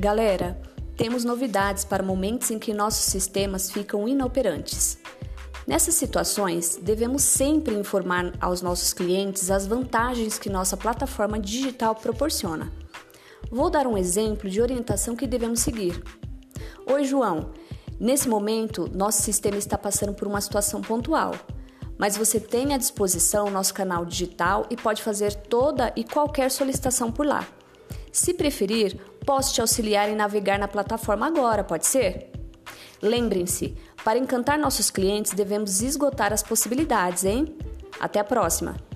Galera, temos novidades para momentos em que nossos sistemas ficam inoperantes. Nessas situações, devemos sempre informar aos nossos clientes as vantagens que nossa plataforma digital proporciona. Vou dar um exemplo de orientação que devemos seguir. Oi, João. Nesse momento, nosso sistema está passando por uma situação pontual, mas você tem à disposição nosso canal digital e pode fazer toda e qualquer solicitação por lá. Se preferir, posso te auxiliar em navegar na plataforma agora, pode ser? Lembrem-se, para encantar nossos clientes devemos esgotar as possibilidades, hein? Até a próxima!